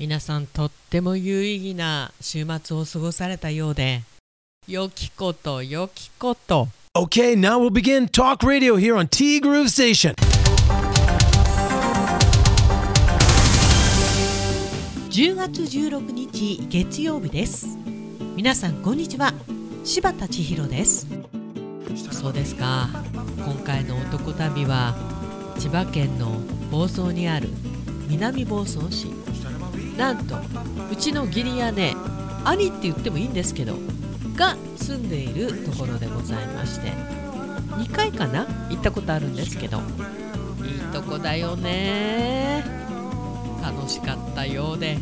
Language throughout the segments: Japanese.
皆さんとっても有意義な週末を過ごされたようで良きこと良きこと。Okay, now we'll begin Talk Radio here on T Groove Station. 10月16日月曜日です。皆さんこんにちは。柴田千尋です。そうですか。今回の男旅は千葉県の房総にある南房総市なんとうちの義理やね兄って言ってもいいんですけどが住んでいるところでございまして2回かな行ったことあるんですけどいいとこだよね。楽しかったようで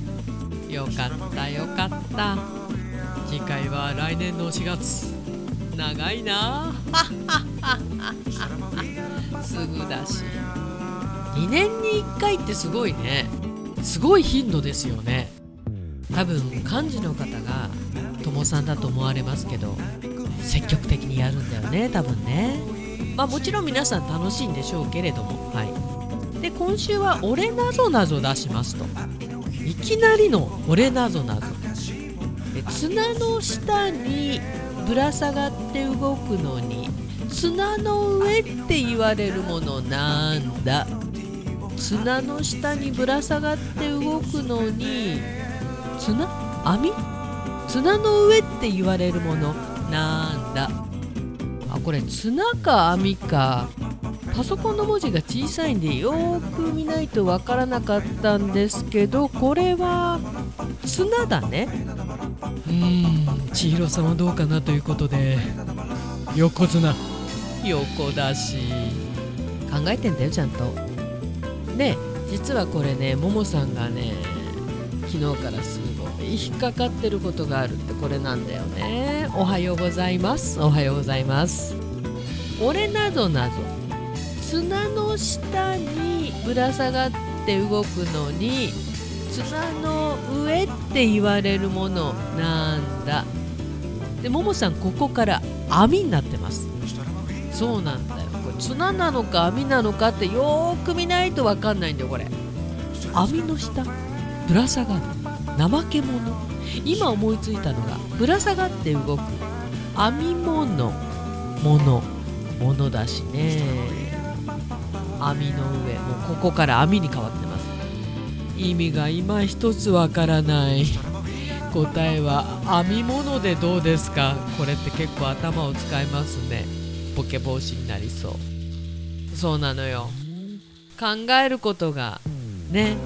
よかったよかった。次回は来年の4月長いな。すぐだし。2年に1回ってすごいねすごい頻度ですよね。多分幹事の方が友さんだと思われますけど積極的にやるんだよね多分ね。まあもちろん皆さん楽しいんでしょうけれども。はい。で今週は「俺なぞなぞ」出しますと。いきなりの「俺なぞなぞ」で綱の下にぶら下がって動くのに砂の上って言われるものなんだ綱の下にぶら下がって動くのに綱網？綱の上って言われるもの。なんだ。あこれ綱か網か。パソコンの文字が小さいんでよーく見ないとわからなかったんですけどこれは綱だね。うーん。千尋さんはどうかなということで。横綱。横だし。考えてんだよちゃんとね実はこれねももさんがね昨日からすごい引っかかってることがあるってこれなんだよね。おはようございます。おはようございます。俺なぞなぞ砂の下にぶら下がって動くのに砂の上って言われるものなんだ。でももさんここから網になってます。そうなんだよ綱なのか網なのかってよーく見ないと分かんないんだよこれ。網の下ぶら下がる。怠け者。今思いついたのがぶら下がって動く編み物ものものだしね。網の上。もうここから網に変わってます。意味が今一つわからない。答えは編み物でどうですか？これって結構頭を使いますね。ボケ防止になりそう。そうなのよ。考えることがね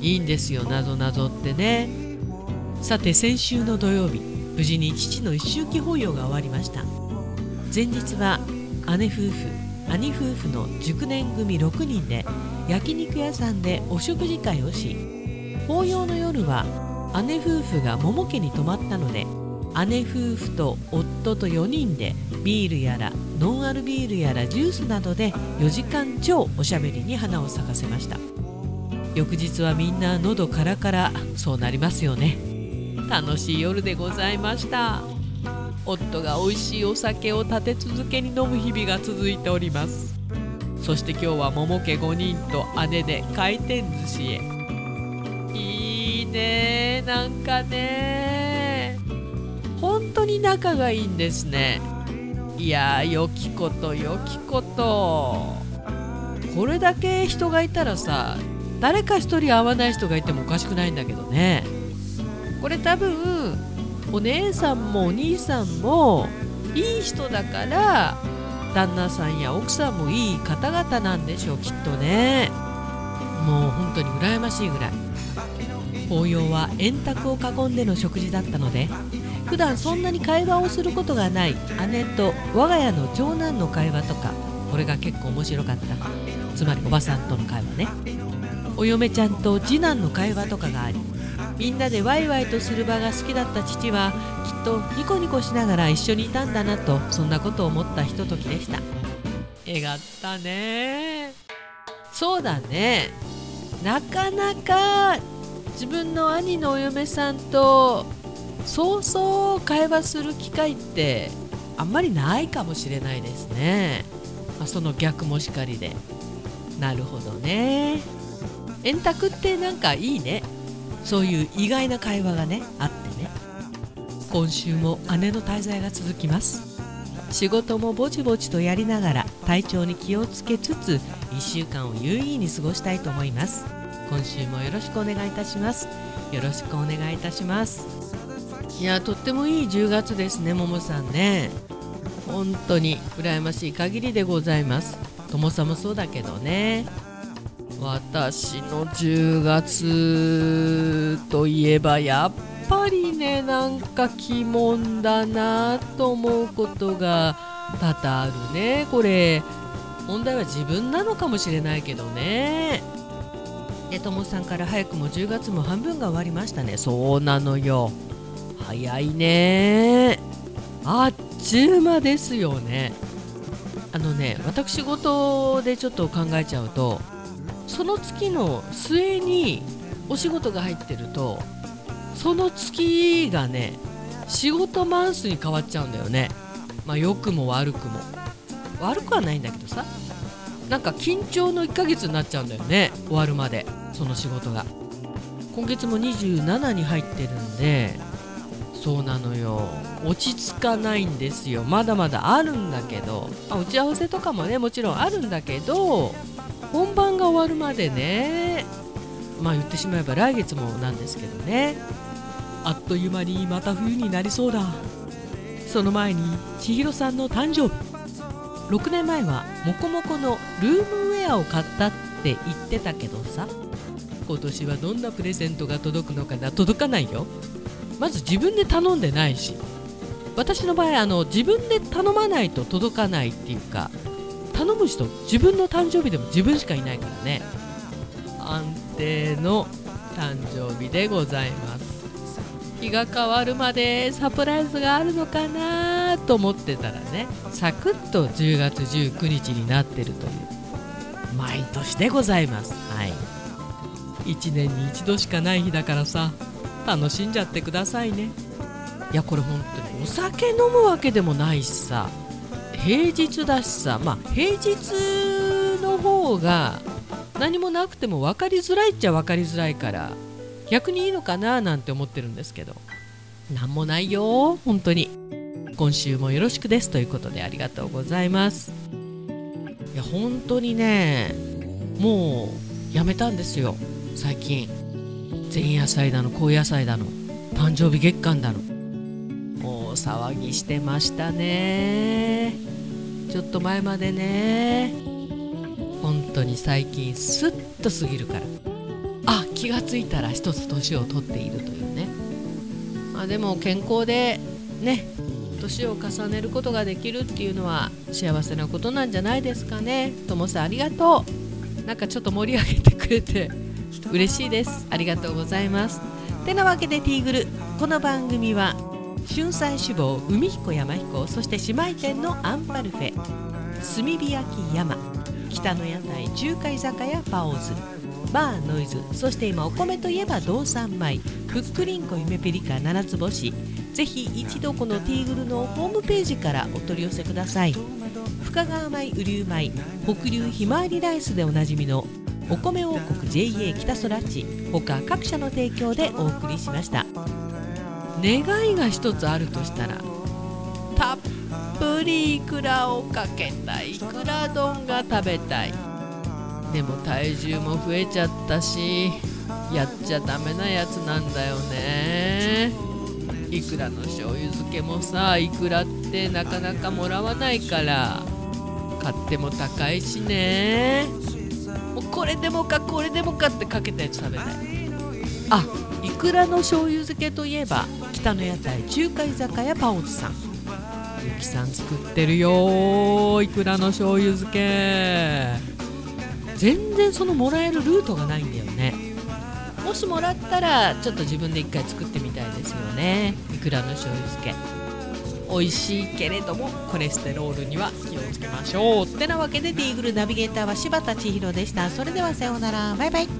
いいんですよ。なぞなぞってね。さて先週の土曜日無事に父の一周忌法要が終わりました。前日は姉夫婦兄夫婦の熟年組6人で焼肉屋さんでお食事会をし法要の夜は姉夫婦が桃家に泊まったので姉夫婦と夫と4人でビールやらノンアルビールやらジュースなどで4時間超おしゃべりに花を咲かせました。翌日はみんな喉カラカラそうなりますよね。楽しい夜でございました。夫が美味しいお酒を立て続けに飲む日々が続いております。そして今日は桃家5人と姉で回転寿司へ。いいねなんかね。本当に仲がいいんですね。いやー良きこと良きこと。これだけ人がいたらさ誰か一人会わない人がいてもおかしくないんだけどね。これ多分お姉さんもお兄さんもいい人だから旦那さんや奥さんもいい方々なんでしょうきっとね。もう本当に羨ましいぐらい。法要は円卓を囲んでの食事だったので普段そんなに会話をすることがない姉と我が家の長男の会話とかこれが結構面白かった。つまりおばさんとの会話ね。お嫁ちゃんと次男の会話とかがありみんなでワイワイとする場が好きだった父はきっとニコニコしながら一緒にいたんだなとそんなことを思ったひとときでした。えがったね。そうだね。なかなか自分の兄のお嫁さんとそうそう会話する機会ってあんまりないかもしれないですね、まあ、その逆もしかりで。なるほどね。円卓ってなんかいいね。そういう意外な会話がねあってね。今週も姉の滞在が続きます。仕事もぼちぼちとやりながら体調に気をつけつつ1週間を有意義に過ごしたいと思います。今週もよろしくお願いいたします。よろしくお願いいたします。いやとってもいい10月ですねももさんね。本当に羨ましい限りでございます。ともさんもそうだけどね。私の10月といえばやっぱりねなんか鬼門だなと思うことが多々あるね。これ問題は自分なのかもしれないけどね。えともさんから早くも10月も半分が終わりましたね。そうなのよ。早いね。あっちゅう間ですよね。あのね私事でちょっと考えちゃうとその月の末にお仕事が入ってるとその月がね仕事マンスに変わっちゃうんだよね。まあ良くも悪くも。悪くはないんだけどさ。なんか緊張の1ヶ月になっちゃうんだよね終わるまで。その仕事が。今月も27に入ってるんでそうなのよ。落ち着かないんですよ。まだまだあるんだけど、まあ、打ち合わせとかもねもちろんあるんだけど本番が終わるまでね。まあ言ってしまえば来月もなんですけどね。あっという間にまた冬になりそうだ。その前に千尋さんの誕生日。6年前はモコモコのルームウェアを買ったって言ってたけどさ。今年はどんなプレゼントが届くのかな？届かないよ。まず自分で頼んでないし。私の場合あの自分で頼まないと届かないっていうか頼む人自分の誕生日でも自分しかいないからね。安定の誕生日でございます。日が変わるまでサプライズがあるのかなと思ってたらねサクッと10月19日になってるという毎年でございます。はい。1年に一度しかない日だからさ楽しんじゃってくださいね。いやこれ本当にお酒飲むわけでもないしさ平日だしさまあ平日の方が何もなくても分かりづらいっちゃ分かりづらいから逆にいいのかななんて思ってるんですけど。何もないよ本当に。今週もよろしくですということでありがとうございます。いや本当にねもうやめたんですよ。最近前夜祭だの後夜祭だの誕生日月間だのもう騒ぎしてましたね。ちょっと前までね。本当に最近スッと過ぎるから。あ気がついたら一つ年を取っているというね、まあ、でも健康でね年を重ねることができるっていうのは幸せなことなんじゃないですかね。ともさんありがとう。なんかちょっと盛り上げてくれて嬉しいです。ありがとうございます。てなわけでティーグル。この番組は春菜志望海彦山彦そして姉妹店のアンパルフェ炭火焼き山北の屋台中華居酒屋パオズバーノイズそして今お米といえば道産米ふっくりんこ夢ピリカ七つ星。ぜひ一度このティーグルのホームページからお取り寄せください。深川米雨竜米北流ひまわりライスでおなじみのお米王国 JA 北空地他各社の提供でお送りしました。願いが一つあるとしたらたっぷりいくらをかけたいくら丼が食べたい。でも体重も増えちゃったしやっちゃダメなやつなんだよね。いくらの醤油漬けもさいくらってなかなかもらわないから買っても高いしね。これでもかこれでもかってかけたやつ食べたい。あいくらの醤油漬けといえば北の屋台中華居酒屋パオズさん。ゆきさん作ってるよいくらの醤油漬け。全然そのもらえるルートがないんだよね。もしもらったらちょっと自分で一回作ってみたいですよね。いくらの醤油漬け美味しいけれどもコレステロールには気をつけましょう。ってなわけでディーグルナビゲーターは柴田千尋でした。それではさようなら。バイバイ。